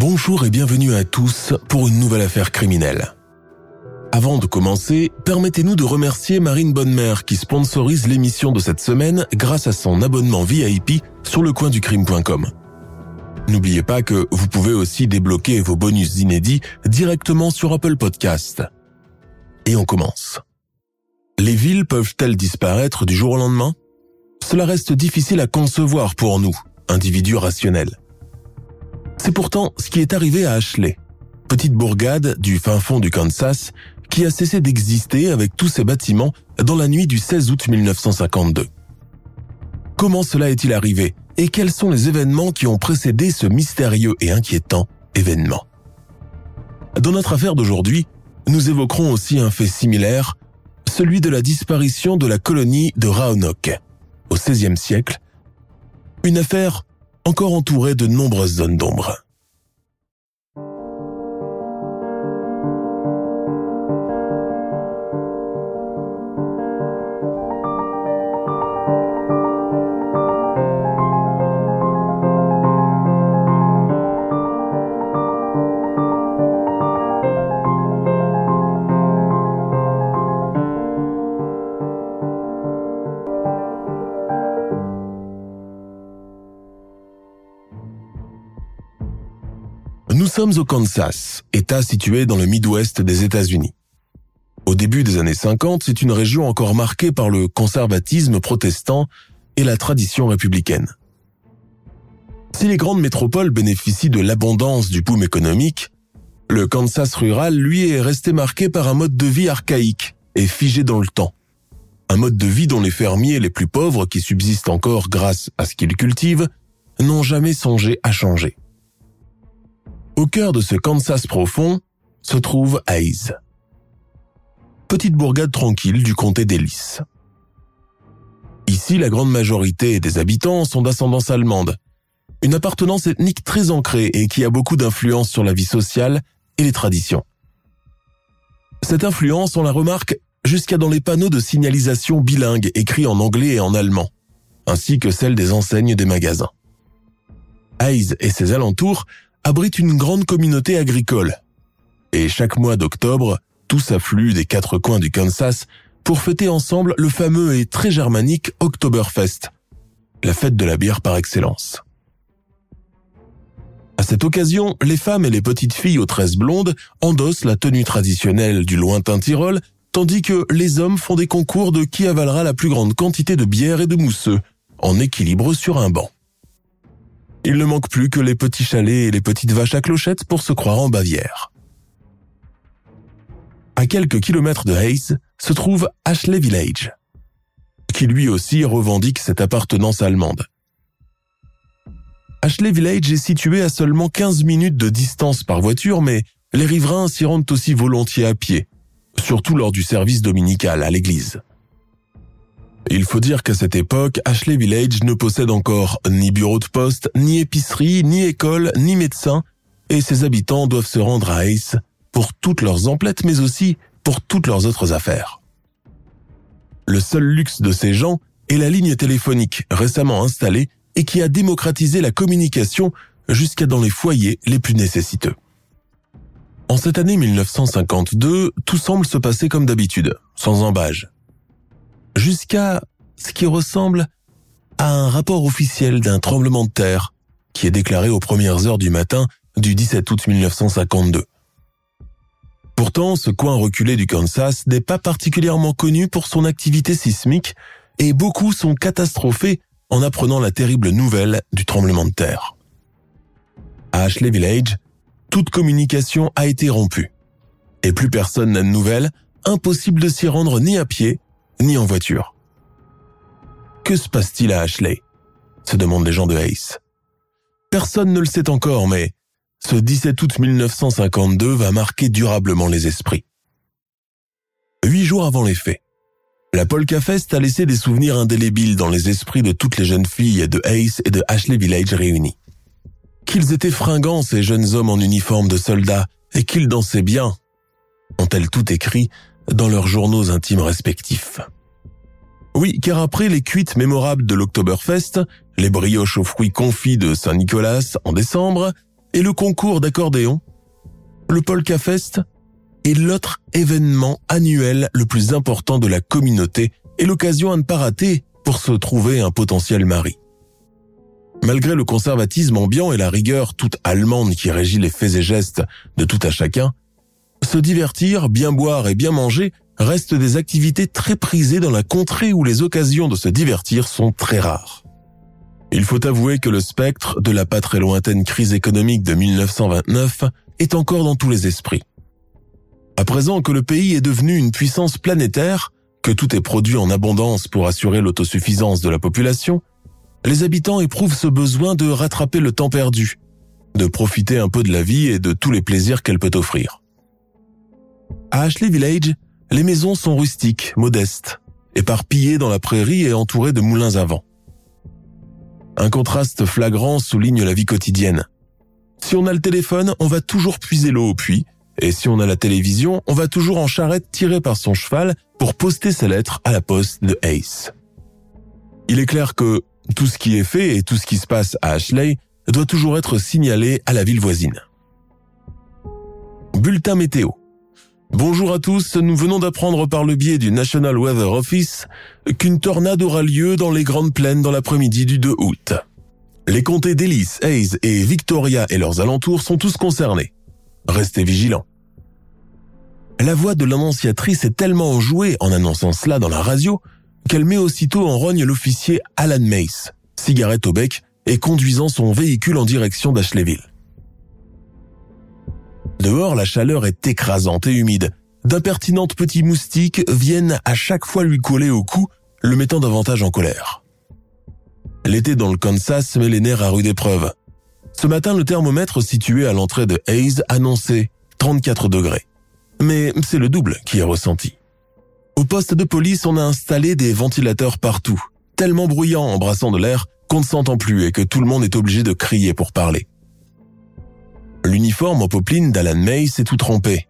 Bonjour et bienvenue à tous pour une nouvelle affaire criminelle. Avant de commencer, permettez-nous de remercier Marine Bonnemère qui sponsorise l'émission de cette semaine grâce à son abonnement VIP sur lecoinducrime.com. N'oubliez pas que vous pouvez aussi débloquer vos bonus inédits directement sur Apple Podcast. Et on commence. Les villes peuvent-elles disparaître du jour au lendemain? Cela reste difficile à concevoir pour nous, individus rationnels. C'est pourtant ce qui est arrivé à Ashley, petite bourgade du fin fond du Kansas qui a cessé d'exister avec tous ses bâtiments dans la nuit du 16 août 1952. Comment cela est-il arrivé et quels sont les événements qui ont précédé ce mystérieux et inquiétant événement? Dans notre affaire d'aujourd'hui, nous évoquerons aussi un fait similaire, celui de la disparition de la colonie de Roanoke au XVIe siècle, une affaire encore entourée de nombreuses zones d'ombre. Sommes au Kansas, État situé dans le Midwest des États-Unis. Au début des années 50, c'est une région encore marquée par le conservatisme protestant et la tradition républicaine. Si les grandes métropoles bénéficient de l'abondance du boom économique, le Kansas rural, lui, est resté marqué par un mode de vie archaïque et figé dans le temps. Un mode de vie dont les fermiers les plus pauvres, qui subsistent encore grâce à ce qu'ils cultivent, n'ont jamais songé à changer. Au cœur de ce Kansas profond se trouve Hayes, petite bourgade tranquille du comté d'Ellis. Ici, la grande majorité des habitants sont d'ascendance allemande, une appartenance ethnique très ancrée et qui a beaucoup d'influence sur la vie sociale et les traditions. Cette influence, on la remarque jusqu'à dans les panneaux de signalisation bilingues écrits en anglais et en allemand, ainsi que celle des enseignes des magasins. Hayes et ses alentours abritent une grande communauté agricole. Et chaque mois d'octobre, tous affluent des quatre coins du Kansas pour fêter ensemble le fameux et très germanique Oktoberfest, la fête de la bière par excellence. À cette occasion, les femmes et les petites filles aux tresses blondes endossent la tenue traditionnelle du lointain Tyrol, tandis que les hommes font des concours de qui avalera la plus grande quantité de bière et de mousseux, en équilibre sur un banc. Il ne manque plus que les petits chalets et les petites vaches à clochettes pour se croire en Bavière. À quelques kilomètres de Hayes se trouve Ashley Village, qui lui aussi revendique cette appartenance allemande. Ashley Village est situé à seulement 15 minutes de distance par voiture, mais les riverains s'y rendent aussi volontiers à pied, surtout lors du service dominical à l'église. Il faut dire qu'à cette époque, Ashley Village ne possède encore ni bureau de poste, ni épicerie, ni école, ni médecin, et ses habitants doivent se rendre à Ace pour toutes leurs emplettes, mais aussi pour toutes leurs autres affaires. Le seul luxe de ces gens est la ligne téléphonique récemment installée et qui a démocratisé la communication jusqu'à dans les foyers les plus nécessiteux. En cette année 1952, tout semble se passer comme d'habitude, sans embâge. Jusqu'à ce qui ressemble à un rapport officiel d'un tremblement de terre qui est déclaré aux premières heures du matin du 17 août 1952. Pourtant, ce coin reculé du Kansas n'est pas particulièrement connu pour son activité sismique et beaucoup sont catastrophés en apprenant la terrible nouvelle du tremblement de terre. À Ashley Village, toute communication a été rompue. Et plus personne n'a de nouvelles, impossible de s'y rendre ni à pied, ni en voiture. Que se passe-t-il à Ashley? se demandent les gens de Ace. Personne ne le sait encore, mais ce 17 août 1952 va marquer durablement les esprits. Huit jours avant les faits, la Polka Fest a laissé des souvenirs indélébiles dans les esprits de toutes les jeunes filles de Ace et de Ashley Village réunies. Qu'ils étaient fringants, ces jeunes hommes en uniforme de soldats, et qu'ils dansaient bien, ont-elles tout écrit dans leurs journaux intimes respectifs. Oui, car après les cuites mémorables de l'Oktoberfest, les brioches aux fruits confits de Saint-Nicolas en décembre et le concours d'accordéon, le Polka Fest est l'autre événement annuel le plus important de la communauté et l'occasion à ne pas rater pour se trouver un potentiel mari. Malgré le conservatisme ambiant et la rigueur toute allemande qui régit les faits et gestes de tout à chacun, se divertir, bien boire et bien manger restent des activités très prisées dans la contrée où les occasions de se divertir sont très rares. Il faut avouer que le spectre de la pas très lointaine crise économique de 1929 est encore dans tous les esprits. À présent que le pays est devenu une puissance planétaire, que tout est produit en abondance pour assurer l'autosuffisance de la population, les habitants éprouvent ce besoin de rattraper le temps perdu, de profiter un peu de la vie et de tous les plaisirs qu'elle peut offrir. À Ashley Village, les maisons sont rustiques, modestes, éparpillées dans la prairie et entourées de moulins à vent. Un contraste flagrant souligne la vie quotidienne. Si on a le téléphone, on va toujours puiser l'eau au puits, et si on a la télévision, on va toujours en charrette tirée par son cheval pour poster ses lettres à la poste de Ace. Il est clair que tout ce qui est fait et tout ce qui se passe à Ashley doit toujours être signalé à la ville voisine. Bulletin météo. Bonjour à tous, nous venons d'apprendre par le biais du National Weather Office qu'une tornade aura lieu dans les grandes plaines dans l'après-midi du 2 août. Les comtés d'Ellis, Hayes et Victoria et leurs alentours sont tous concernés. Restez vigilants. La voix de l'annonciatrice est tellement enjouée en annonçant cela dans la radio qu'elle met aussitôt en rogne l'officier Alan Mace, cigarette au bec et conduisant son véhicule en direction d'Ashleyville. Dehors, la chaleur est écrasante et humide. D'impertinentes petits moustiques viennent à chaque fois lui coller au cou, le mettant davantage en colère. L'été dans le Kansas met les nerfs à rude épreuve. Ce matin, le thermomètre situé à l'entrée de Hayes annonçait 34 degrés. Mais c'est le double qui est ressenti. Au poste de police, on a installé des ventilateurs partout, tellement bruyants en brassant de l'air qu'on ne s'entend plus et que tout le monde est obligé de crier pour parler. L'uniforme en popeline d'Alan May s'est tout trempé.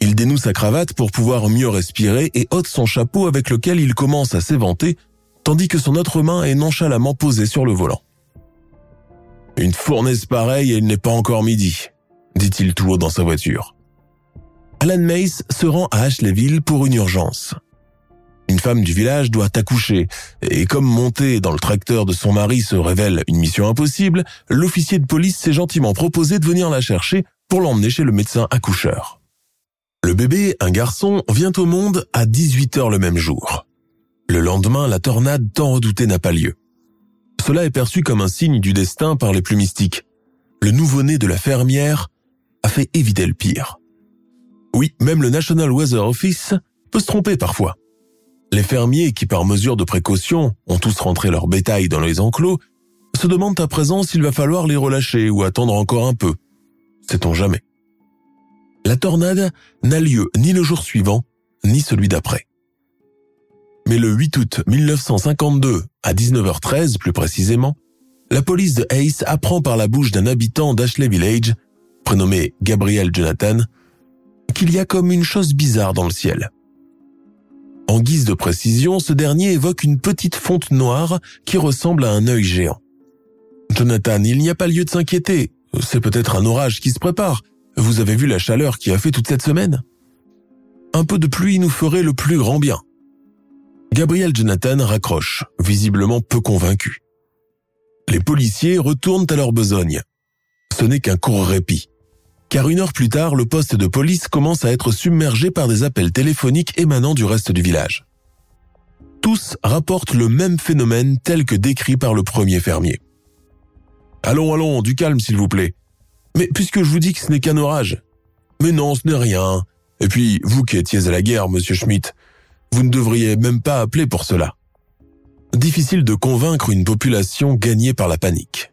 Il dénoue sa cravate pour pouvoir mieux respirer et ôte son chapeau avec lequel il commence à s'éventer, tandis que son autre main est nonchalamment posée sur le volant. Une fournaise pareille et il n'est pas encore midi, dit-il tout haut dans sa voiture. Alan Mace se rend à Ashleyville pour une urgence. Une femme du village doit accoucher, et comme monter dans le tracteur de son mari se révèle une mission impossible, l'officier de police s'est gentiment proposé de venir la chercher pour l'emmener chez le médecin accoucheur. Le bébé, un garçon, vient au monde à 18 heures le même jour. Le lendemain, la tornade tant redoutée n'a pas lieu. Cela est perçu comme un signe du destin par les plus mystiques. Le nouveau-né de la fermière a fait éviter le pire. Oui, même le National Weather Office peut se tromper parfois. Les fermiers qui, par mesure de précaution, ont tous rentré leur bétail dans les enclos, se demandent à présent s'il va falloir les relâcher ou attendre encore un peu. Sait-on jamais. La tornade n'a lieu ni le jour suivant, ni celui d'après. Mais le 8 août 1952, à 19h13 plus précisément, la police de Ace apprend par la bouche d'un habitant d'Ashley Village, prénommé Gabriel Jonathan, qu'il y a comme une chose bizarre dans le ciel. En guise de précision, ce dernier évoque une petite fonte noire qui ressemble à un œil géant. Jonathan, il n'y a pas lieu de s'inquiéter. C'est peut-être un orage qui se prépare. Vous avez vu la chaleur qui a fait toute cette semaine Un peu de pluie nous ferait le plus grand bien. Gabriel Jonathan raccroche, visiblement peu convaincu. Les policiers retournent à leur besogne. Ce n'est qu'un court répit car une heure plus tard, le poste de police commence à être submergé par des appels téléphoniques émanant du reste du village. Tous rapportent le même phénomène tel que décrit par le premier fermier. Allons, allons, du calme s'il vous plaît. Mais puisque je vous dis que ce n'est qu'un orage. Mais non, ce n'est rien. Et puis, vous qui étiez à la guerre, monsieur Schmidt, vous ne devriez même pas appeler pour cela. Difficile de convaincre une population gagnée par la panique.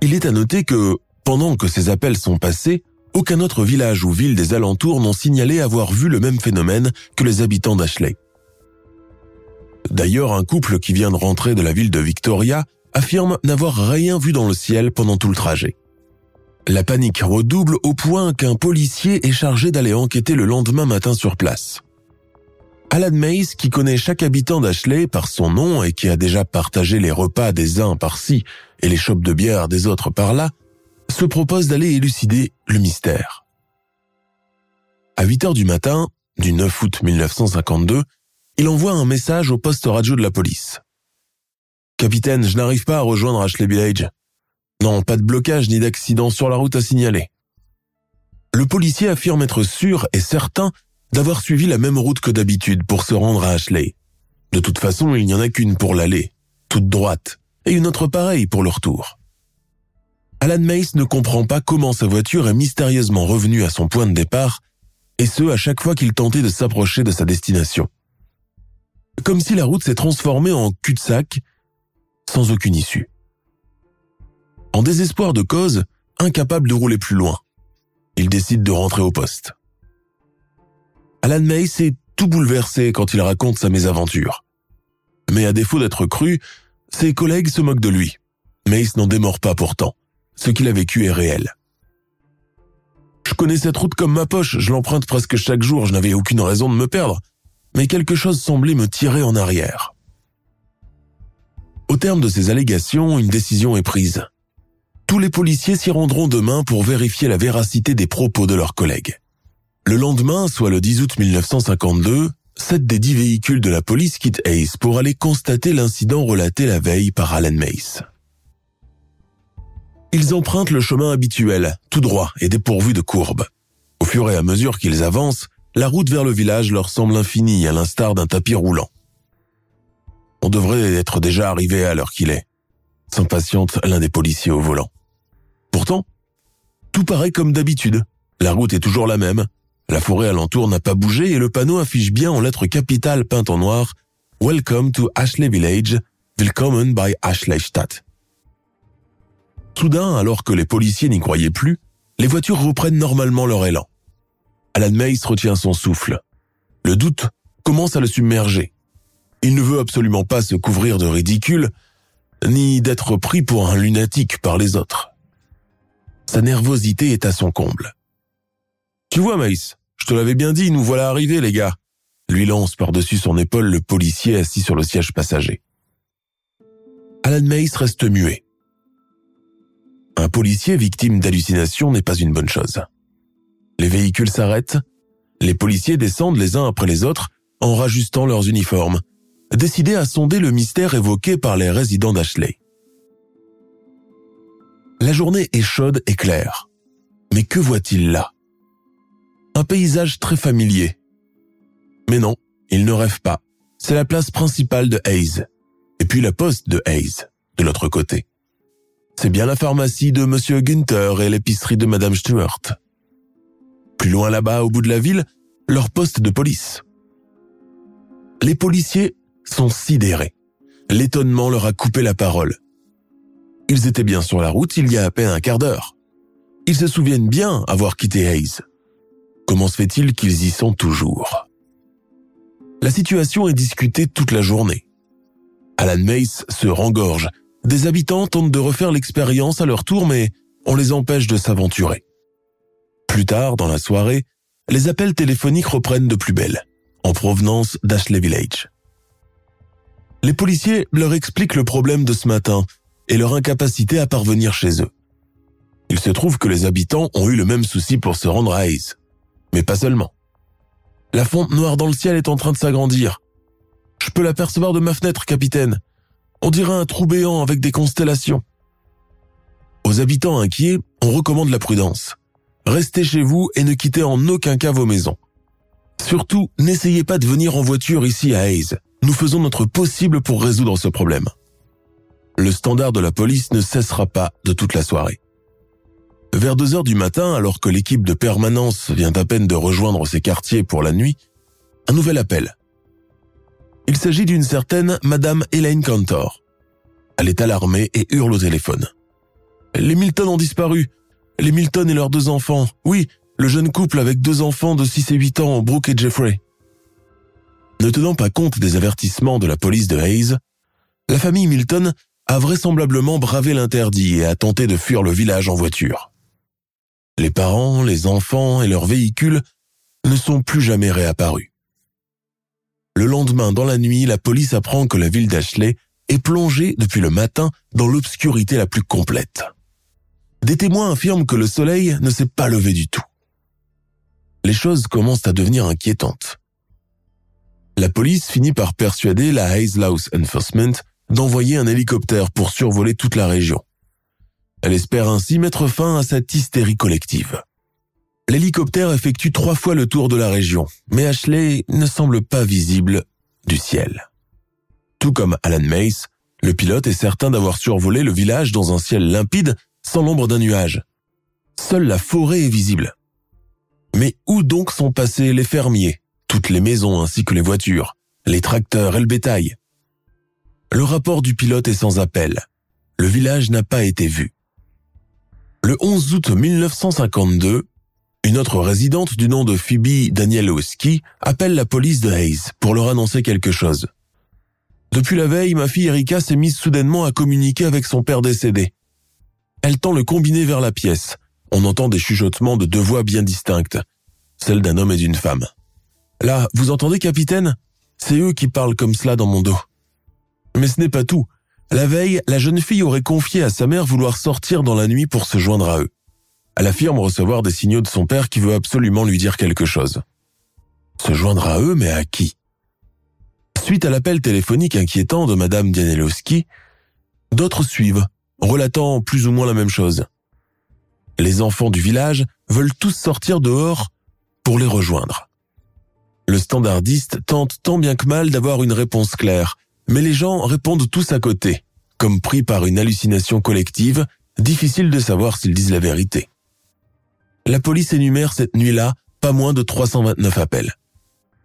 Il est à noter que, pendant que ces appels sont passés, aucun autre village ou ville des alentours n'ont signalé avoir vu le même phénomène que les habitants d'Ashley. D'ailleurs, un couple qui vient de rentrer de la ville de Victoria affirme n'avoir rien vu dans le ciel pendant tout le trajet. La panique redouble au point qu'un policier est chargé d'aller enquêter le lendemain matin sur place. Alan Mays, qui connaît chaque habitant d'Ashley par son nom et qui a déjà partagé les repas des uns par-ci et les chopes de bière des autres par-là, se propose d'aller élucider le mystère. À 8 heures du matin, du 9 août 1952, il envoie un message au poste radio de la police. Capitaine, je n'arrive pas à rejoindre Ashley Village. Non, pas de blocage ni d'accident sur la route à signaler. Le policier affirme être sûr et certain d'avoir suivi la même route que d'habitude pour se rendre à Ashley. De toute façon, il n'y en a qu'une pour l'aller, toute droite, et une autre pareille pour le retour. Alan Mace ne comprend pas comment sa voiture est mystérieusement revenue à son point de départ, et ce à chaque fois qu'il tentait de s'approcher de sa destination. Comme si la route s'est transformée en cul-de-sac, sans aucune issue. En désespoir de cause, incapable de rouler plus loin, il décide de rentrer au poste. Alan Mace est tout bouleversé quand il raconte sa mésaventure. Mais à défaut d'être cru, ses collègues se moquent de lui. Mace n'en démord pas pourtant. Ce qu'il a vécu est réel. Je connais cette route comme ma poche, je l'emprunte presque chaque jour, je n'avais aucune raison de me perdre. Mais quelque chose semblait me tirer en arrière. Au terme de ces allégations, une décision est prise tous les policiers s'y rendront demain pour vérifier la véracité des propos de leurs collègues. Le lendemain, soit le 10 août 1952, sept des dix véhicules de la police quittent Ace pour aller constater l'incident relaté la veille par Alan Mace. Ils empruntent le chemin habituel, tout droit et dépourvu de courbes. Au fur et à mesure qu'ils avancent, la route vers le village leur semble infinie à l'instar d'un tapis roulant. On devrait être déjà arrivé à l'heure qu'il est, s'impatiente l'un des policiers au volant. Pourtant, tout paraît comme d'habitude. La route est toujours la même. La forêt alentour n'a pas bougé et le panneau affiche bien en lettres capitales peintes en noir Welcome to Ashley Village, Willkommen by Ashley Stadt. Soudain, alors que les policiers n'y croyaient plus, les voitures reprennent normalement leur élan. Alan Mace retient son souffle. Le doute commence à le submerger. Il ne veut absolument pas se couvrir de ridicule, ni d'être pris pour un lunatique par les autres. Sa nervosité est à son comble. Tu vois, Maïs, je te l'avais bien dit, nous voilà arrivés, les gars. Lui lance par-dessus son épaule le policier assis sur le siège passager. Alan Mace reste muet. Un policier victime d'hallucinations n'est pas une bonne chose. Les véhicules s'arrêtent, les policiers descendent les uns après les autres en rajustant leurs uniformes, décidés à sonder le mystère évoqué par les résidents d'Ashley. La journée est chaude et claire. Mais que voit-il là? Un paysage très familier. Mais non, il ne rêve pas. C'est la place principale de Hayes. Et puis la poste de Hayes, de l'autre côté. C'est bien la pharmacie de Monsieur Günther et l'épicerie de Madame Stuart. Plus loin là-bas, au bout de la ville, leur poste de police. Les policiers sont sidérés. L'étonnement leur a coupé la parole. Ils étaient bien sur la route il y a à peine un quart d'heure. Ils se souviennent bien avoir quitté Hayes. Comment se fait-il qu'ils y sont toujours? La situation est discutée toute la journée. Alan Mace se rengorge. Des habitants tentent de refaire l'expérience à leur tour, mais on les empêche de s'aventurer. Plus tard, dans la soirée, les appels téléphoniques reprennent de plus belle, en provenance d'Ashley Village. Les policiers leur expliquent le problème de ce matin et leur incapacité à parvenir chez eux. Il se trouve que les habitants ont eu le même souci pour se rendre à Hayes. Mais pas seulement. La fonte noire dans le ciel est en train de s'agrandir. Je peux l'apercevoir de ma fenêtre, capitaine. On dirait un trou béant avec des constellations. Aux habitants inquiets, on recommande la prudence. Restez chez vous et ne quittez en aucun cas vos maisons. Surtout, n'essayez pas de venir en voiture ici à Hayes. Nous faisons notre possible pour résoudre ce problème le standard de la police ne cessera pas de toute la soirée. Vers 2 heures du matin, alors que l'équipe de permanence vient à peine de rejoindre ses quartiers pour la nuit, un nouvel appel. Il s'agit d'une certaine Madame Elaine Cantor. Elle est alarmée et hurle au téléphone. Les Milton ont disparu. Les Milton et leurs deux enfants. Oui, le jeune couple avec deux enfants de 6 et 8 ans, Brooke et Jeffrey. Ne tenant pas compte des avertissements de la police de Hayes, la famille Milton a vraisemblablement bravé l'interdit et a tenté de fuir le village en voiture. Les parents, les enfants et leurs véhicules ne sont plus jamais réapparus. Le lendemain, dans la nuit, la police apprend que la ville d'Ashley est plongée depuis le matin dans l'obscurité la plus complète. Des témoins affirment que le soleil ne s'est pas levé du tout. Les choses commencent à devenir inquiétantes. La police finit par persuader la Hayes Laws Enforcement d'envoyer un hélicoptère pour survoler toute la région. Elle espère ainsi mettre fin à cette hystérie collective. L'hélicoptère effectue trois fois le tour de la région, mais Ashley ne semble pas visible du ciel. Tout comme Alan Mace, le pilote est certain d'avoir survolé le village dans un ciel limpide sans l'ombre d'un nuage. Seule la forêt est visible. Mais où donc sont passés les fermiers, toutes les maisons ainsi que les voitures, les tracteurs et le bétail? Le rapport du pilote est sans appel. Le village n'a pas été vu. Le 11 août 1952, une autre résidente du nom de Phoebe Danielowski appelle la police de Hayes pour leur annoncer quelque chose. Depuis la veille, ma fille Erika s'est mise soudainement à communiquer avec son père décédé. Elle tend le combiné vers la pièce. On entend des chuchotements de deux voix bien distinctes, celle d'un homme et d'une femme. Là, vous entendez, capitaine? C'est eux qui parlent comme cela dans mon dos. Mais ce n'est pas tout. La veille, la jeune fille aurait confié à sa mère vouloir sortir dans la nuit pour se joindre à eux. Elle affirme recevoir des signaux de son père qui veut absolument lui dire quelque chose. Se joindre à eux, mais à qui? Suite à l'appel téléphonique inquiétant de Madame Dianelowski, d'autres suivent, relatant plus ou moins la même chose. Les enfants du village veulent tous sortir dehors pour les rejoindre. Le standardiste tente tant bien que mal d'avoir une réponse claire, mais les gens répondent tous à côté, comme pris par une hallucination collective, difficile de savoir s'ils disent la vérité. La police énumère cette nuit-là pas moins de 329 appels.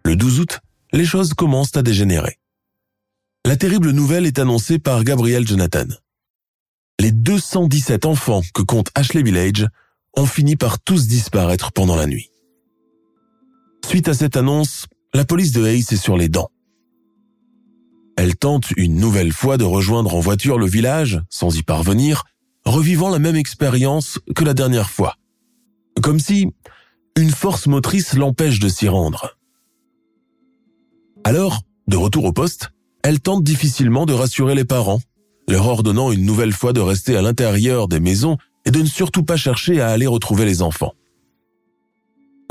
Le 12 août, les choses commencent à dégénérer. La terrible nouvelle est annoncée par Gabriel Jonathan. Les 217 enfants que compte Ashley Village ont fini par tous disparaître pendant la nuit. Suite à cette annonce, la police de Hayes est sur les dents. Elle tente une nouvelle fois de rejoindre en voiture le village, sans y parvenir, revivant la même expérience que la dernière fois. Comme si une force motrice l'empêche de s'y rendre. Alors, de retour au poste, elle tente difficilement de rassurer les parents, leur ordonnant une nouvelle fois de rester à l'intérieur des maisons et de ne surtout pas chercher à aller retrouver les enfants.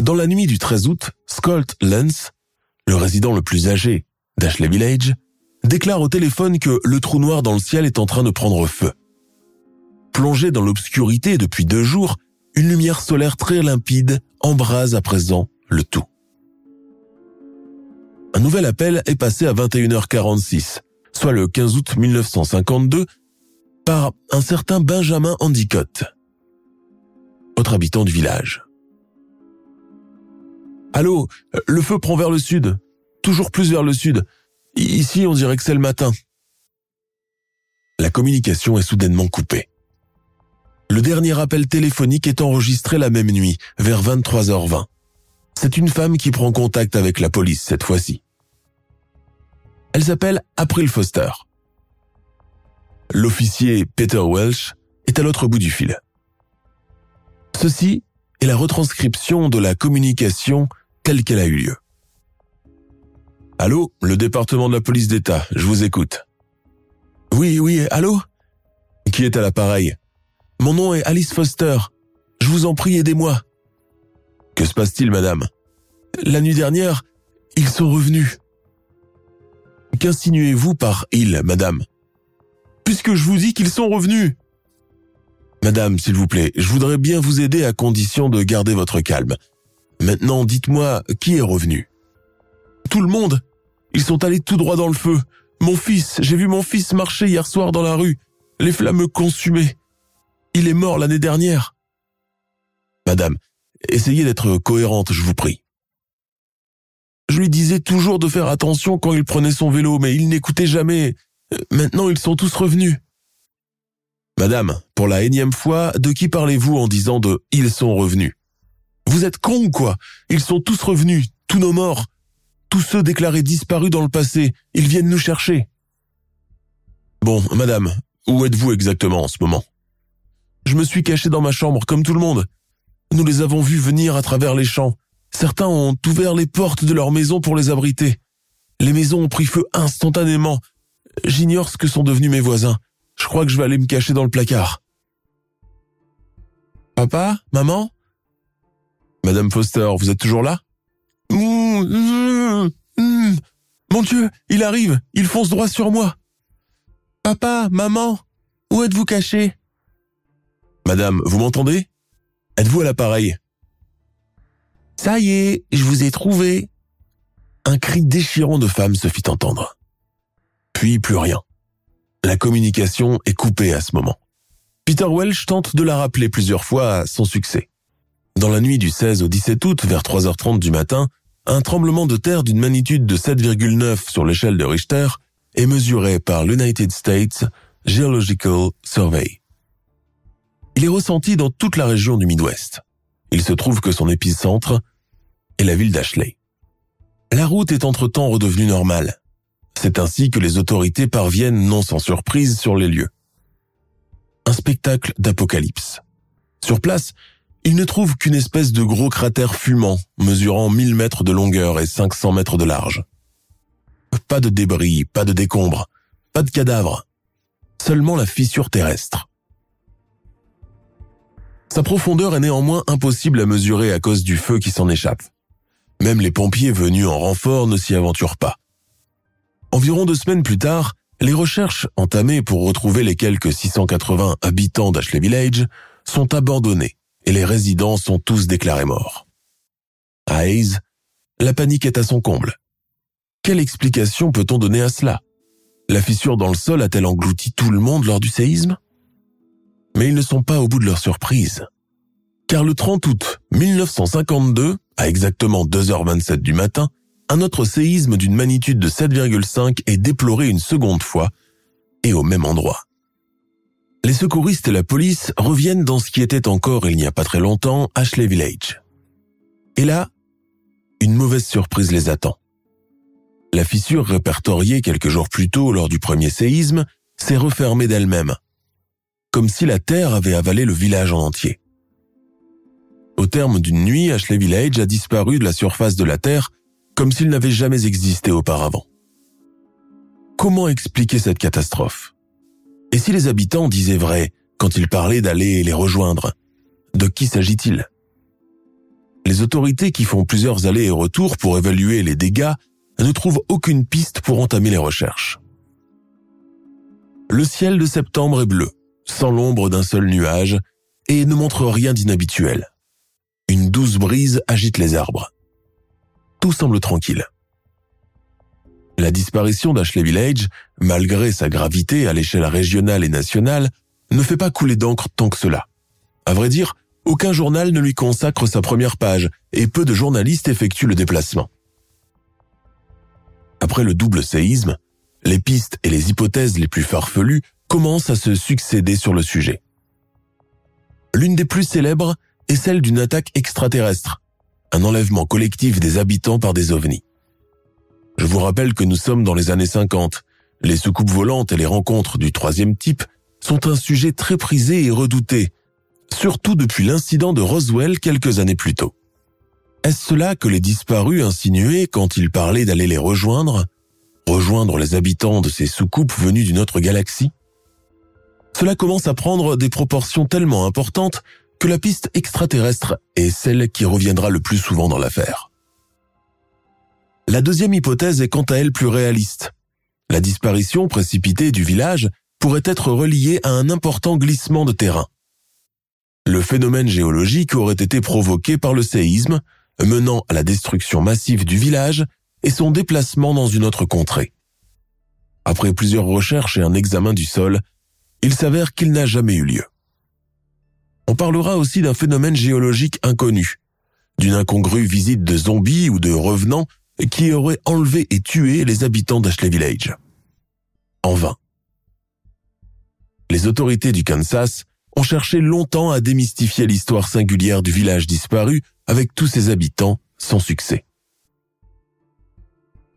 Dans la nuit du 13 août, Scott Lance, le résident le plus âgé d'Ashley Village, déclare au téléphone que le trou noir dans le ciel est en train de prendre feu. Plongé dans l'obscurité depuis deux jours, une lumière solaire très limpide embrase à présent le tout. Un nouvel appel est passé à 21h46, soit le 15 août 1952, par un certain Benjamin Handicott, autre habitant du village. Allô, le feu prend vers le sud, toujours plus vers le sud. Ici, on dirait que c'est le matin. La communication est soudainement coupée. Le dernier appel téléphonique est enregistré la même nuit, vers 23h20. C'est une femme qui prend contact avec la police cette fois-ci. Elle s'appelle April Foster. L'officier Peter Welsh est à l'autre bout du fil. Ceci est la retranscription de la communication telle qu'elle a eu lieu. Allô, le département de la police d'État, je vous écoute. Oui, oui, allô? Qui est à l'appareil? Mon nom est Alice Foster. Je vous en prie, aidez-moi. Que se passe-t-il, madame? La nuit dernière, ils sont revenus. Qu'insinuez-vous par ils, madame? Puisque je vous dis qu'ils sont revenus. Madame, s'il vous plaît, je voudrais bien vous aider à condition de garder votre calme. Maintenant, dites-moi, qui est revenu? Tout le monde. Ils sont allés tout droit dans le feu. Mon fils, j'ai vu mon fils marcher hier soir dans la rue. Les flammes me consumaient. Il est mort l'année dernière. Madame, essayez d'être cohérente, je vous prie. Je lui disais toujours de faire attention quand il prenait son vélo, mais il n'écoutait jamais. Maintenant, ils sont tous revenus. Madame, pour la énième fois, de qui parlez-vous en disant de ils sont revenus Vous êtes con ou quoi? Ils sont tous revenus, tous nos morts. Tous ceux déclarés disparus dans le passé, ils viennent nous chercher. Bon, madame, où êtes-vous exactement en ce moment? Je me suis caché dans ma chambre, comme tout le monde. Nous les avons vus venir à travers les champs. Certains ont ouvert les portes de leur maison pour les abriter. Les maisons ont pris feu instantanément. J'ignore ce que sont devenus mes voisins. Je crois que je vais aller me cacher dans le placard. Papa Maman Madame Foster, vous êtes toujours là? Mon Dieu, il arrive, il fonce droit sur moi. Papa, maman, où êtes-vous caché Madame, vous m'entendez? Êtes-vous à l'appareil? Ça y est, je vous ai trouvé. Un cri déchirant de femme se fit entendre. Puis plus rien. La communication est coupée à ce moment. Peter Welch tente de la rappeler plusieurs fois sans succès. Dans la nuit du 16 au 17 août, vers 3h30 du matin, un tremblement de terre d'une magnitude de 7,9 sur l'échelle de Richter est mesuré par l'United States Geological Survey. Il est ressenti dans toute la région du Midwest. Il se trouve que son épicentre est la ville d'Ashley. La route est entre-temps redevenue normale. C'est ainsi que les autorités parviennent non sans surprise sur les lieux. Un spectacle d'apocalypse. Sur place, ils ne trouvent qu'une espèce de gros cratère fumant, mesurant 1000 mètres de longueur et 500 mètres de large. Pas de débris, pas de décombres, pas de cadavres, seulement la fissure terrestre. Sa profondeur est néanmoins impossible à mesurer à cause du feu qui s'en échappe. Même les pompiers venus en renfort ne s'y aventurent pas. Environ deux semaines plus tard, les recherches entamées pour retrouver les quelques 680 habitants d'Ashley Village sont abandonnées et les résidents sont tous déclarés morts. À Hayes, la panique est à son comble. Quelle explication peut-on donner à cela? La fissure dans le sol a-t-elle englouti tout le monde lors du séisme? Mais ils ne sont pas au bout de leur surprise. Car le 30 août 1952, à exactement 2h27 du matin, un autre séisme d'une magnitude de 7,5 est déploré une seconde fois et au même endroit. Les secouristes et la police reviennent dans ce qui était encore il n'y a pas très longtemps Ashley Village. Et là, une mauvaise surprise les attend. La fissure répertoriée quelques jours plus tôt lors du premier séisme s'est refermée d'elle-même, comme si la terre avait avalé le village en entier. Au terme d'une nuit, Ashley Village a disparu de la surface de la terre comme s'il n'avait jamais existé auparavant. Comment expliquer cette catastrophe? Et si les habitants disaient vrai quand ils parlaient d'aller les rejoindre? De qui s'agit-il? Les autorités qui font plusieurs allers et retours pour évaluer les dégâts ne trouvent aucune piste pour entamer les recherches. Le ciel de septembre est bleu, sans l'ombre d'un seul nuage, et ne montre rien d'inhabituel. Une douce brise agite les arbres tout semble tranquille. La disparition d'Ashley Village, malgré sa gravité à l'échelle régionale et nationale, ne fait pas couler d'encre tant que cela. À vrai dire, aucun journal ne lui consacre sa première page et peu de journalistes effectuent le déplacement. Après le double séisme, les pistes et les hypothèses les plus farfelues commencent à se succéder sur le sujet? L'une des plus célèbres est celle d'une attaque extraterrestre, un enlèvement collectif des habitants par des ovnis. Je vous rappelle que nous sommes dans les années 50. Les soucoupes volantes et les rencontres du troisième type sont un sujet très prisé et redouté, surtout depuis l'incident de Roswell quelques années plus tôt. Est-ce cela que les disparus insinuaient quand ils parlaient d'aller les rejoindre? Rejoindre les habitants de ces soucoupes venues d'une autre galaxie? Cela commence à prendre des proportions tellement importantes que la piste extraterrestre est celle qui reviendra le plus souvent dans l'affaire. La deuxième hypothèse est quant à elle plus réaliste. La disparition précipitée du village pourrait être reliée à un important glissement de terrain. Le phénomène géologique aurait été provoqué par le séisme, menant à la destruction massive du village et son déplacement dans une autre contrée. Après plusieurs recherches et un examen du sol, il s'avère qu'il n'a jamais eu lieu. on parlera aussi d'un phénomène géologique inconnu, d'une incongrue visite de zombies ou de revenants qui auraient enlevé et tué les habitants d'Ashley Village. En vain. Les autorités du Kansas ont cherché longtemps à démystifier l'histoire singulière du village disparu avec tous ses habitants sans succès.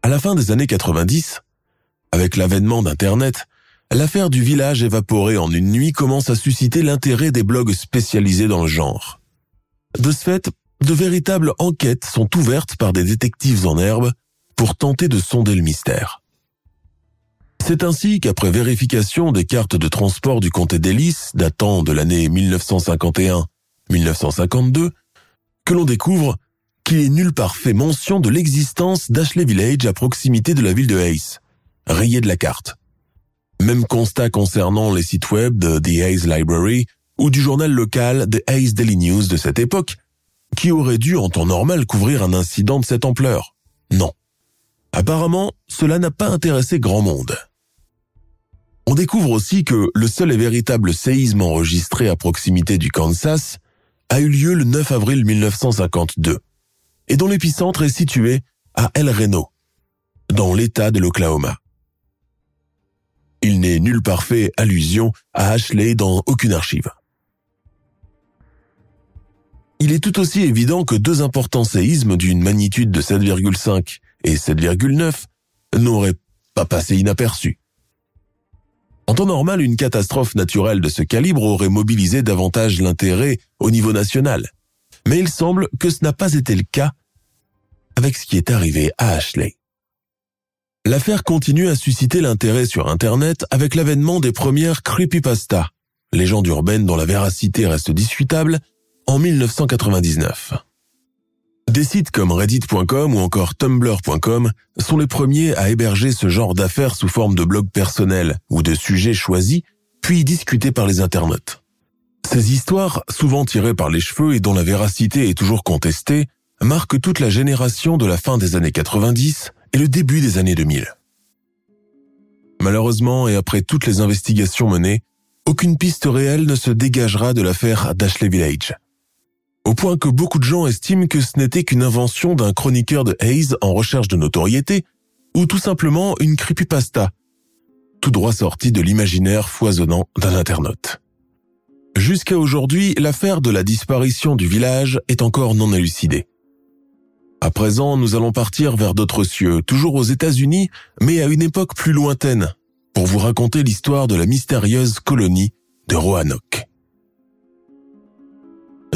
À la fin des années 90, avec l'avènement d'Internet, l'affaire du village évaporé en une nuit commence à susciter l'intérêt des blogs spécialisés dans le genre. De ce fait, de véritables enquêtes sont ouvertes par des détectives en herbe pour tenter de sonder le mystère. C'est ainsi qu'après vérification des cartes de transport du comté d'Ellis datant de l'année 1951-1952, que l'on découvre qu'il est nulle part fait mention de l'existence d'Ashley Village à proximité de la ville de Hayes, rayé de la carte. Même constat concernant les sites web de The Hayes Library ou du journal local The Hayes Daily News de cette époque, qui aurait dû en temps normal couvrir un incident de cette ampleur. Non. Apparemment, cela n'a pas intéressé grand monde. On découvre aussi que le seul et véritable séisme enregistré à proximité du Kansas a eu lieu le 9 avril 1952 et dont l'épicentre est situé à El Reno, dans l'État de l'Oklahoma. Il n'est nulle part fait allusion à Ashley dans aucune archive. Il est tout aussi évident que deux importants séismes d'une magnitude de 7,5 et 7,9 n'auraient pas passé inaperçus. En temps normal, une catastrophe naturelle de ce calibre aurait mobilisé davantage l'intérêt au niveau national. Mais il semble que ce n'a pas été le cas avec ce qui est arrivé à Ashley. L'affaire continue à susciter l'intérêt sur Internet avec l'avènement des premières creepypasta, légendes urbaines dont la véracité reste discutable, en 1999. Des sites comme reddit.com ou encore tumblr.com sont les premiers à héberger ce genre d'affaires sous forme de blogs personnels ou de sujets choisis, puis discutés par les internautes. Ces histoires, souvent tirées par les cheveux et dont la véracité est toujours contestée, marquent toute la génération de la fin des années 90 et le début des années 2000. Malheureusement, et après toutes les investigations menées, aucune piste réelle ne se dégagera de l'affaire d'Ashley Village au point que beaucoup de gens estiment que ce n'était qu'une invention d'un chroniqueur de Hayes en recherche de notoriété, ou tout simplement une creepypasta, tout droit sorti de l'imaginaire foisonnant d'un internaute. Jusqu'à aujourd'hui, l'affaire de la disparition du village est encore non élucidée. À présent, nous allons partir vers d'autres cieux, toujours aux États-Unis, mais à une époque plus lointaine, pour vous raconter l'histoire de la mystérieuse colonie de Roanoke.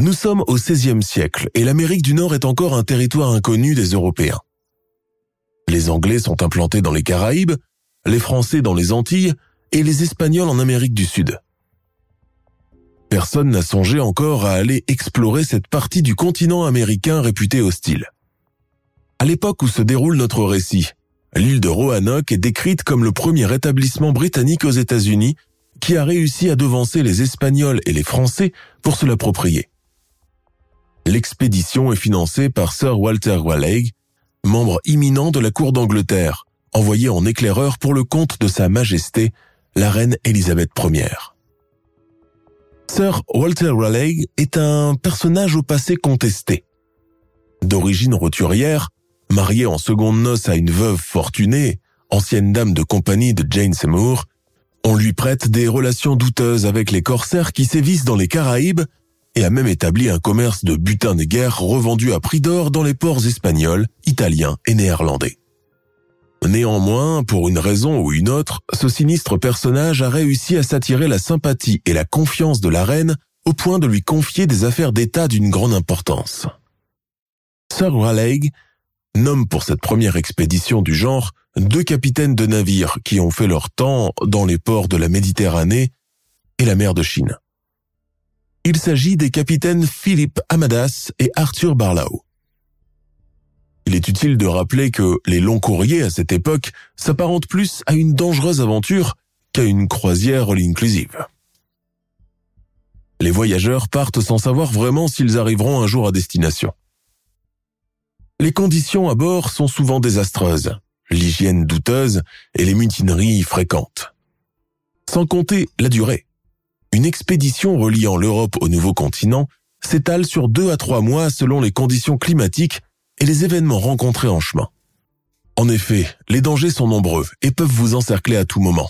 Nous sommes au XVIe siècle et l'Amérique du Nord est encore un territoire inconnu des Européens. Les Anglais sont implantés dans les Caraïbes, les Français dans les Antilles et les Espagnols en Amérique du Sud. Personne n'a songé encore à aller explorer cette partie du continent américain réputée hostile. À l'époque où se déroule notre récit, l'île de Roanoke est décrite comme le premier établissement britannique aux États-Unis qui a réussi à devancer les Espagnols et les Français pour se l'approprier. L'expédition est financée par Sir Walter Raleigh, membre imminent de la cour d'Angleterre, envoyé en éclaireur pour le compte de Sa Majesté, la reine Élisabeth Ier. Sir Walter Raleigh est un personnage au passé contesté. D'origine roturière, marié en seconde noces à une veuve fortunée, ancienne dame de compagnie de Jane Seymour, on lui prête des relations douteuses avec les corsaires qui sévissent dans les Caraïbes et a même établi un commerce de butin de guerre revendu à prix d'or dans les ports espagnols, italiens et néerlandais. Néanmoins, pour une raison ou une autre, ce sinistre personnage a réussi à s'attirer la sympathie et la confiance de la reine au point de lui confier des affaires d'État d'une grande importance. Sir Raleigh nomme pour cette première expédition du genre deux capitaines de navires qui ont fait leur temps dans les ports de la Méditerranée et la mer de Chine. Il s'agit des capitaines Philippe Amadas et Arthur Barlow. Il est utile de rappeler que les longs courriers à cette époque s'apparentent plus à une dangereuse aventure qu'à une croisière all inclusive. Les voyageurs partent sans savoir vraiment s'ils arriveront un jour à destination. Les conditions à bord sont souvent désastreuses, l'hygiène douteuse et les mutineries fréquentes. Sans compter la durée. une expédition reliant l'Europe au nouveau continent s'étale sur deux à trois mois selon les conditions climatiques et les événements rencontrés en chemin. En effet, les dangers sont nombreux et peuvent vous encercler à tout moment.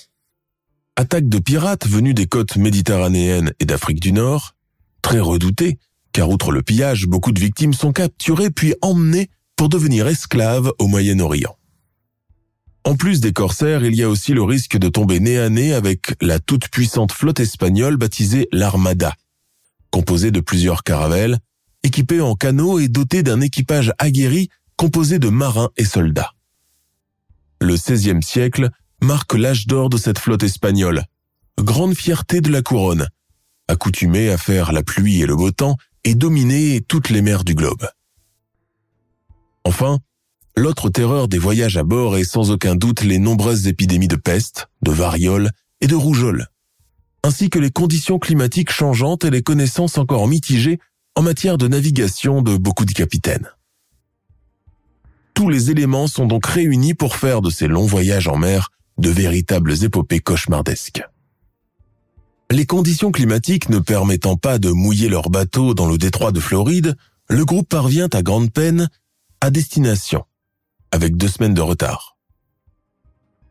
Attaques de pirates venus des côtes méditerranéennes et d'Afrique du Nord, très redoutées, car outre le pillage, beaucoup de victimes sont capturées puis emmenées pour devenir esclaves au Moyen-Orient. En plus des corsaires, il y a aussi le risque de tomber nez à nez avec la toute-puissante flotte espagnole baptisée l'Armada, composée de plusieurs caravelles, équipée en canots et dotée d'un équipage aguerri composé de marins et soldats. Le XVIe siècle marque l'âge d'or de cette flotte espagnole, grande fierté de la couronne, accoutumée à faire la pluie et le beau temps et dominer toutes les mers du globe. Enfin, l'autre terreur des voyages à bord est sans aucun doute les nombreuses épidémies de peste, de variole et de rougeole, ainsi que les conditions climatiques changeantes et les connaissances encore mitigées en matière de navigation de beaucoup de capitaines. Tous les éléments sont donc réunis pour faire de ces longs voyages en mer de véritables épopées cauchemardesques. Les conditions climatiques ne permettant pas de mouiller leur bateau dans le détroit de Floride, le groupe parvient à grande peine à destination, avec deux semaines de retard.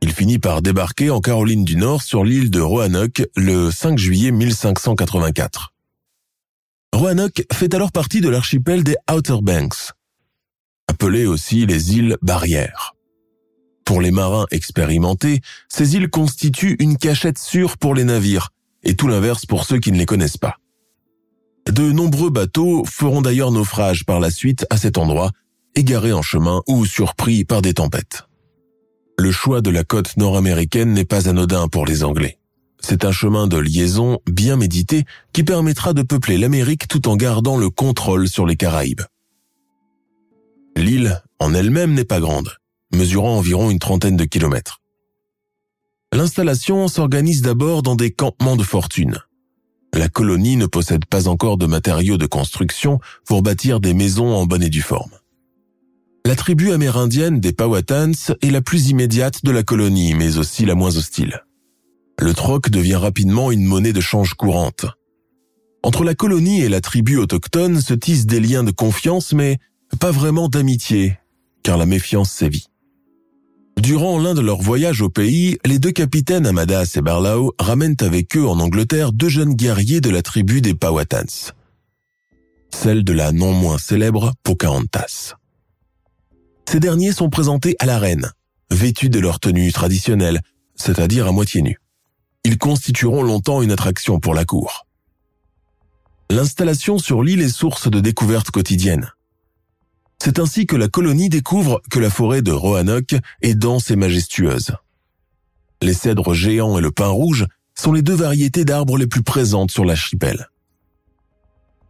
Il finit par débarquer en Caroline du Nord sur l'île de Roanoke le 5 juillet 1584. Roanoke fait alors partie de l'archipel des Outer Banks, appelé aussi les îles Barrières. Pour les marins expérimentés, ces îles constituent une cachette sûre pour les navires, et tout l'inverse pour ceux qui ne les connaissent pas. De nombreux bateaux feront d'ailleurs naufrage par la suite à cet endroit, égarés en chemin ou surpris par des tempêtes. Le choix de la côte nord-américaine n'est pas anodin pour les Anglais. C'est un chemin de liaison bien médité qui permettra de peupler l'Amérique tout en gardant le contrôle sur les Caraïbes. L'île en elle-même n'est pas grande mesurant environ une trentaine de kilomètres. L'installation s'organise d'abord dans des campements de fortune. La colonie ne possède pas encore de matériaux de construction pour bâtir des maisons en bonne et due forme. La tribu amérindienne des Powhatans est la plus immédiate de la colonie, mais aussi la moins hostile. Le troc devient rapidement une monnaie de change courante. Entre la colonie et la tribu autochtone se tissent des liens de confiance, mais pas vraiment d'amitié, car la méfiance sévit. Durant l'un de leurs voyages au pays, les deux capitaines Amadas et Barlow ramènent avec eux en Angleterre deux jeunes guerriers de la tribu des Powhatans, celle de la non moins célèbre Pocahontas. Ces derniers sont présentés à la reine, vêtus de leur tenue traditionnelle, c'est-à-dire à moitié nus. Ils constitueront longtemps une attraction pour la cour. L'installation sur l'île est source de découvertes quotidiennes. C'est ainsi que la colonie découvre que la forêt de Roanoke est dense et majestueuse. Les cèdres géants et le pin rouge sont les deux variétés d'arbres les plus présentes sur l'archipel.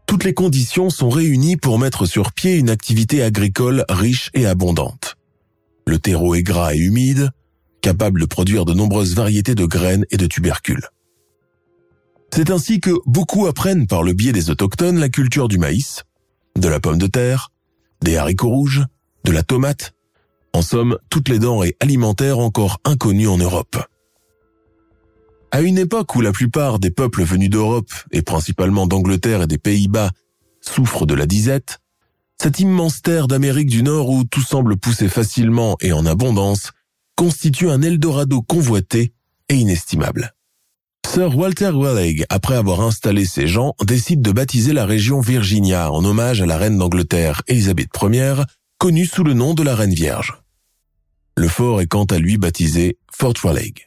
Toutes les conditions sont réunies pour mettre sur pied une activité agricole riche et abondante. Le terreau est gras et humide, capable de produire de nombreuses variétés de graines et de tubercules. C'est ainsi que beaucoup apprennent par le biais des autochtones la culture du maïs, de la pomme de terre, des haricots rouges, de la tomate, en somme toutes les denrées alimentaires encore inconnues en Europe. À une époque où la plupart des peuples venus d'Europe, et principalement d'Angleterre et des Pays-Bas, souffrent de la disette, cette immense terre d'Amérique du Nord où tout semble pousser facilement et en abondance constitue un Eldorado convoité et inestimable. Sir Walter Raleigh, après avoir installé ses gens, décide de baptiser la région Virginia en hommage à la reine d'Angleterre, Élisabeth Ier, connue sous le nom de la Reine Vierge. Le fort est quant à lui baptisé Fort Raleigh.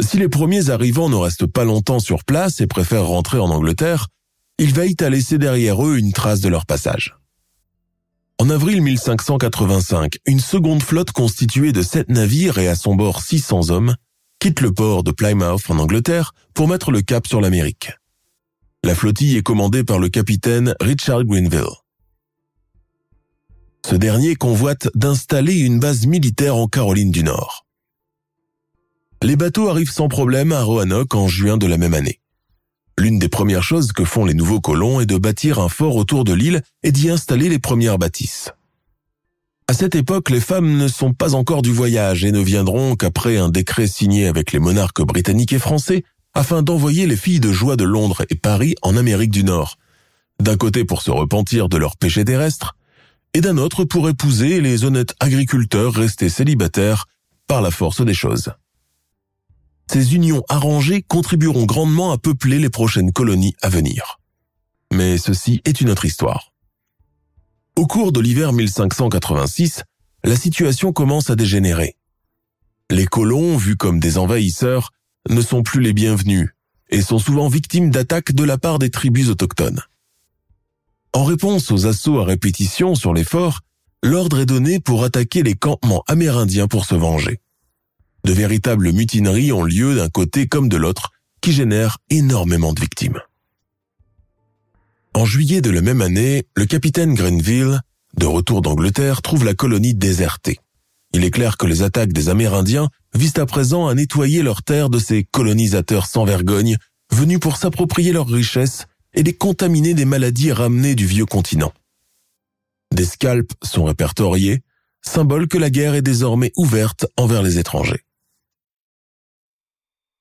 Si les premiers arrivants ne restent pas longtemps sur place et préfèrent rentrer en Angleterre, ils veillent à laisser derrière eux une trace de leur passage. En avril 1585, une seconde flotte constituée de sept navires et à son bord 600 hommes quitte le port de Plymouth en Angleterre pour mettre le cap sur l'Amérique. La flottille est commandée par le capitaine Richard Greenville. Ce dernier convoite d'installer une base militaire en Caroline du Nord. Les bateaux arrivent sans problème à Roanoke en juin de la même année. L'une des premières choses que font les nouveaux colons est de bâtir un fort autour de l'île et d'y installer les premières bâtisses. À cette époque, les femmes ne sont pas encore du voyage et ne viendront qu'après un décret signé avec les monarques britanniques et français afin d'envoyer les filles de joie de Londres et Paris en Amérique du Nord, d'un côté pour se repentir de leur péché terrestre, et d'un autre pour épouser les honnêtes agriculteurs restés célibataires par la force des choses. Ces unions arrangées contribueront grandement à peupler les prochaines colonies à venir. Mais ceci est une autre histoire. Au cours de l'hiver 1586, la situation commence à dégénérer. Les colons, vus comme des envahisseurs, ne sont plus les bienvenus et sont souvent victimes d'attaques de la part des tribus autochtones. En réponse aux assauts à répétition sur les forts, l'ordre est donné pour attaquer les campements amérindiens pour se venger. De véritables mutineries ont lieu d'un côté comme de l'autre, qui génèrent énormément de victimes. En juillet de la même année, le capitaine Grenville, de retour d'Angleterre, trouve la colonie désertée. Il est clair que les attaques des Amérindiens visent à présent à nettoyer leurs terres de ces colonisateurs sans vergogne, venus pour s'approprier leurs richesses et les contaminer des maladies ramenées du vieux continent. Des scalps sont répertoriés, symbole que la guerre est désormais ouverte envers les étrangers.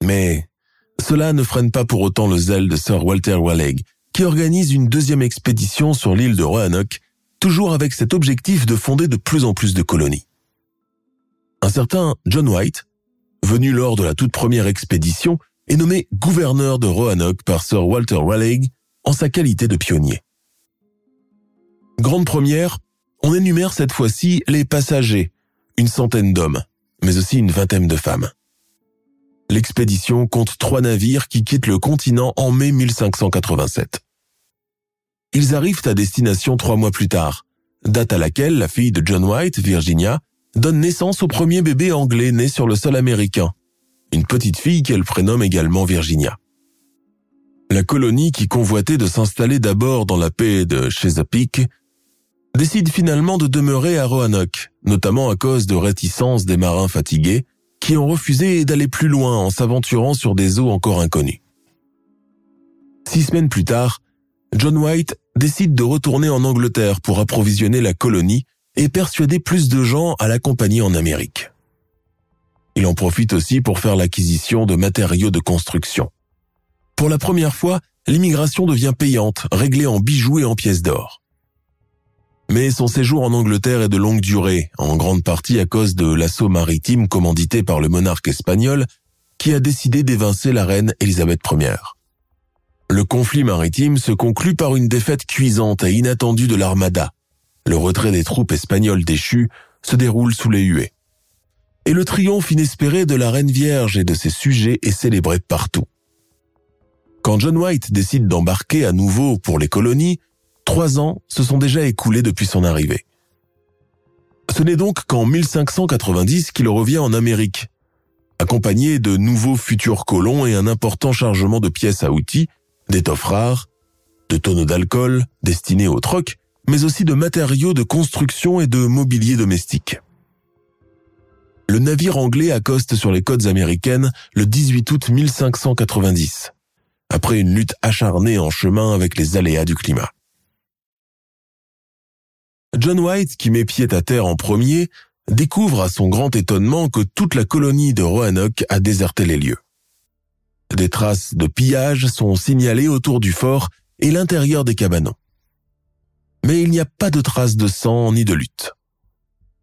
Mais cela ne freine pas pour autant le zèle de Sir Walter Raleigh, qui organise une deuxième expédition sur l'île de Roanoke, toujours avec cet objectif de fonder de plus en plus de colonies. Un certain John White, venu lors de la toute première expédition, est nommé gouverneur de Roanoke par Sir Walter Raleigh en sa qualité de pionnier. Grande première, on énumère cette fois-ci les passagers, une centaine d'hommes, mais aussi une vingtaine de femmes. L'expédition compte trois navires qui quittent le continent en mai 1587. Ils arrivent à destination trois mois plus tard, date à laquelle la fille de John White, Virginia, donne naissance au premier bébé anglais né sur le sol américain, une petite fille qu'elle prénomme également Virginia. La colonie qui convoitait de s'installer d'abord dans la paix de Chesapeake décide finalement de demeurer à Roanoke, notamment à cause de réticences des marins fatigués qui ont refusé d'aller plus loin en s'aventurant sur des eaux encore inconnues. Six semaines plus tard, John White décide de retourner en Angleterre pour approvisionner la colonie et persuader plus de gens à l'accompagner en Amérique. Il en profite aussi pour faire l'acquisition de matériaux de construction. Pour la première fois, l'immigration devient payante, réglée en bijoux et en pièces d'or. Mais son séjour en Angleterre est de longue durée, en grande partie à cause de l'assaut maritime commandité par le monarque espagnol qui a décidé d'évincer la reine Élisabeth Ier. Le conflit maritime se conclut par une défaite cuisante et inattendue de l'armada. Le retrait des troupes espagnoles déchues se déroule sous les huées. Et le triomphe inespéré de la reine vierge et de ses sujets est célébré partout. Quand John White décide d'embarquer à nouveau pour les colonies, trois ans se sont déjà écoulés depuis son arrivée. Ce n'est donc qu'en 1590 qu'il revient en Amérique, accompagné de nouveaux futurs colons et un important chargement de pièces à outils d'étoffes rares, de tonneaux d'alcool destinés au troc, mais aussi de matériaux de construction et de mobilier domestique. Le navire anglais accoste sur les côtes américaines le 18 août 1590, après une lutte acharnée en chemin avec les aléas du climat. John White, qui met pied à terre en premier, découvre à son grand étonnement que toute la colonie de Roanoke a déserté les lieux. Des traces de pillage sont signalées autour du fort et l'intérieur des cabanons. Mais il n'y a pas de traces de sang ni de lutte.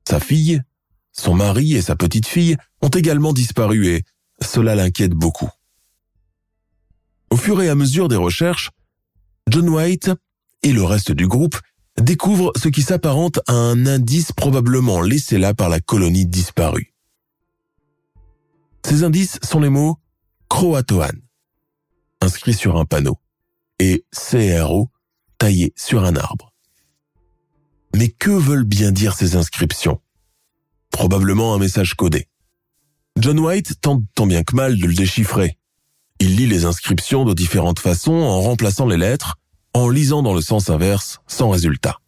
Sa fille, son mari et sa petite fille ont également disparu et cela l'inquiète beaucoup. Au fur et à mesure des recherches, John White et le reste du groupe découvrent ce qui s'apparente à un indice probablement laissé là par la colonie disparue. Ces indices sont les mots Croatoan, inscrit sur un panneau, et CRO, taillé sur un arbre. Mais que veulent bien dire ces inscriptions? Probablement un message codé. John White tente tant bien que mal de le déchiffrer. Il lit les inscriptions de différentes façons en remplaçant les lettres, en lisant dans le sens inverse, sans résultat.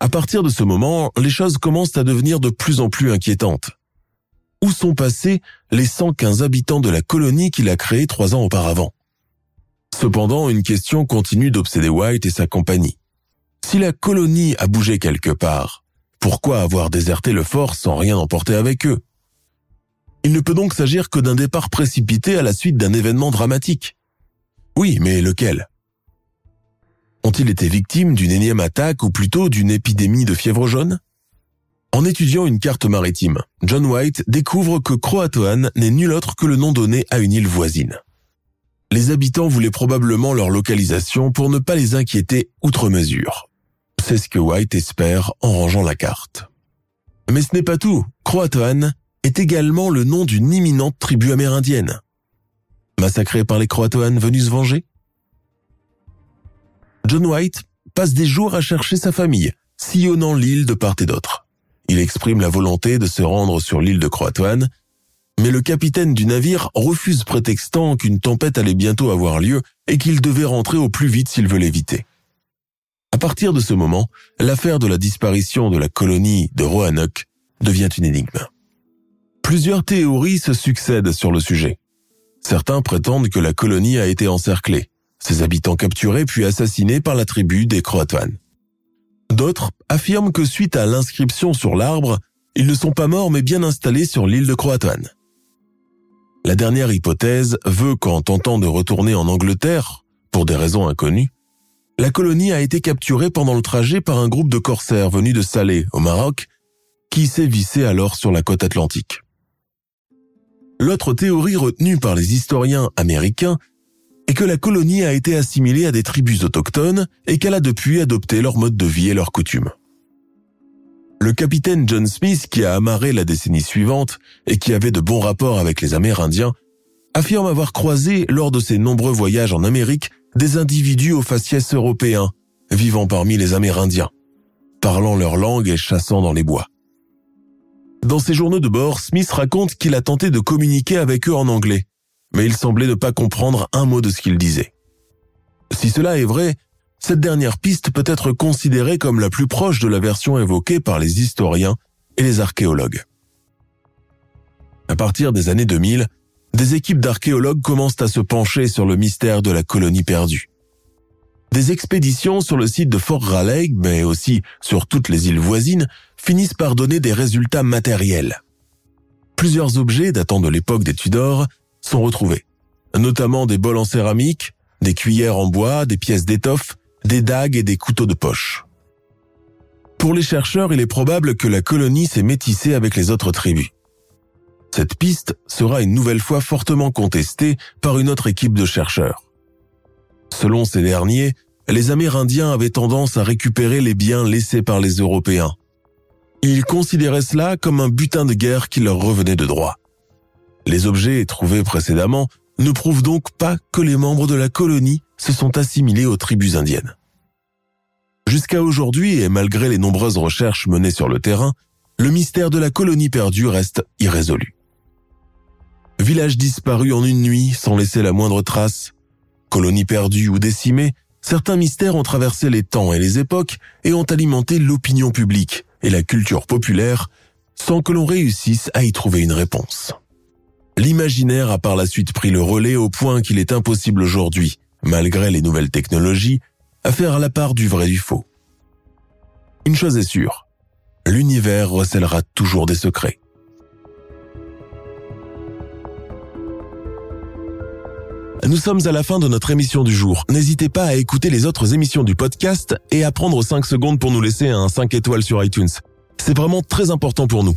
À partir de ce moment, les choses commencent à devenir de plus en plus inquiétantes où sont passés les 115 habitants de la colonie qu'il a créée trois ans auparavant? Cependant, une question continue d'obséder White et sa compagnie. Si la colonie a bougé quelque part, pourquoi avoir déserté le fort sans rien emporter avec eux? Il ne peut donc s'agir que d'un départ précipité à la suite d'un événement dramatique. Oui, mais lequel? Ont-ils été victimes d'une énième attaque ou plutôt d'une épidémie de fièvre jaune? En étudiant une carte maritime, John White découvre que Croatoan n'est nul autre que le nom donné à une île voisine. Les habitants voulaient probablement leur localisation pour ne pas les inquiéter outre mesure. C'est ce que White espère en rangeant la carte. Mais ce n'est pas tout. Croatoan est également le nom d'une imminente tribu amérindienne. Massacrée par les Croatoans venus se venger? John White passe des jours à chercher sa famille, sillonnant l'île de part et d'autre. Il exprime la volonté de se rendre sur l'île de Croatoan, mais le capitaine du navire refuse prétextant qu'une tempête allait bientôt avoir lieu et qu'il devait rentrer au plus vite s'il veut l'éviter. À partir de ce moment, l'affaire de la disparition de la colonie de Roanoke devient une énigme. Plusieurs théories se succèdent sur le sujet. Certains prétendent que la colonie a été encerclée, ses habitants capturés puis assassinés par la tribu des Croatoans. D'autres affirment que suite à l'inscription sur l'arbre, ils ne sont pas morts mais bien installés sur l'île de Croatoan. La dernière hypothèse veut qu'en tentant de retourner en Angleterre, pour des raisons inconnues, la colonie a été capturée pendant le trajet par un groupe de corsaires venus de Salé, au Maroc, qui sévissait alors sur la côte atlantique. L'autre théorie retenue par les historiens américains est que la colonie a été assimilée à des tribus autochtones et qu'elle a depuis adopté leur mode de vie et leurs coutumes. Le capitaine John Smith, qui a amarré la décennie suivante et qui avait de bons rapports avec les Amérindiens, affirme avoir croisé lors de ses nombreux voyages en Amérique des individus au faciès européens, vivant parmi les Amérindiens, parlant leur langue et chassant dans les bois. Dans ses journaux de bord, Smith raconte qu'il a tenté de communiquer avec eux en anglais, mais il semblait ne pas comprendre un mot de ce qu'ils disaient. Si cela est vrai, cette dernière piste peut être considérée comme la plus proche de la version évoquée par les historiens et les archéologues. À partir des années 2000, des équipes d'archéologues commencent à se pencher sur le mystère de la colonie perdue. Des expéditions sur le site de Fort Raleigh, mais aussi sur toutes les îles voisines, finissent par donner des résultats matériels. Plusieurs objets datant de l'époque des Tudors sont retrouvés, notamment des bols en céramique, des cuillères en bois, des pièces d'étoffe, des dagues et des couteaux de poche. Pour les chercheurs, il est probable que la colonie s'est métissée avec les autres tribus. Cette piste sera une nouvelle fois fortement contestée par une autre équipe de chercheurs. Selon ces derniers, les Amérindiens avaient tendance à récupérer les biens laissés par les Européens. Ils considéraient cela comme un butin de guerre qui leur revenait de droit. Les objets trouvés précédemment ne prouvent donc pas que les membres de la colonie se sont assimilés aux tribus indiennes. Jusqu'à aujourd'hui, et malgré les nombreuses recherches menées sur le terrain, le mystère de la colonie perdue reste irrésolu. Village disparu en une nuit sans laisser la moindre trace. Colonie perdue ou décimée, certains mystères ont traversé les temps et les époques et ont alimenté l'opinion publique et la culture populaire sans que l'on réussisse à y trouver une réponse. L'imaginaire a par la suite pris le relais au point qu'il est impossible aujourd'hui, malgré les nouvelles technologies, à faire la part du vrai du faux. Une chose est sûre, l'univers recèlera toujours des secrets. Nous sommes à la fin de notre émission du jour. N'hésitez pas à écouter les autres émissions du podcast et à prendre 5 secondes pour nous laisser un 5 étoiles sur iTunes. C'est vraiment très important pour nous.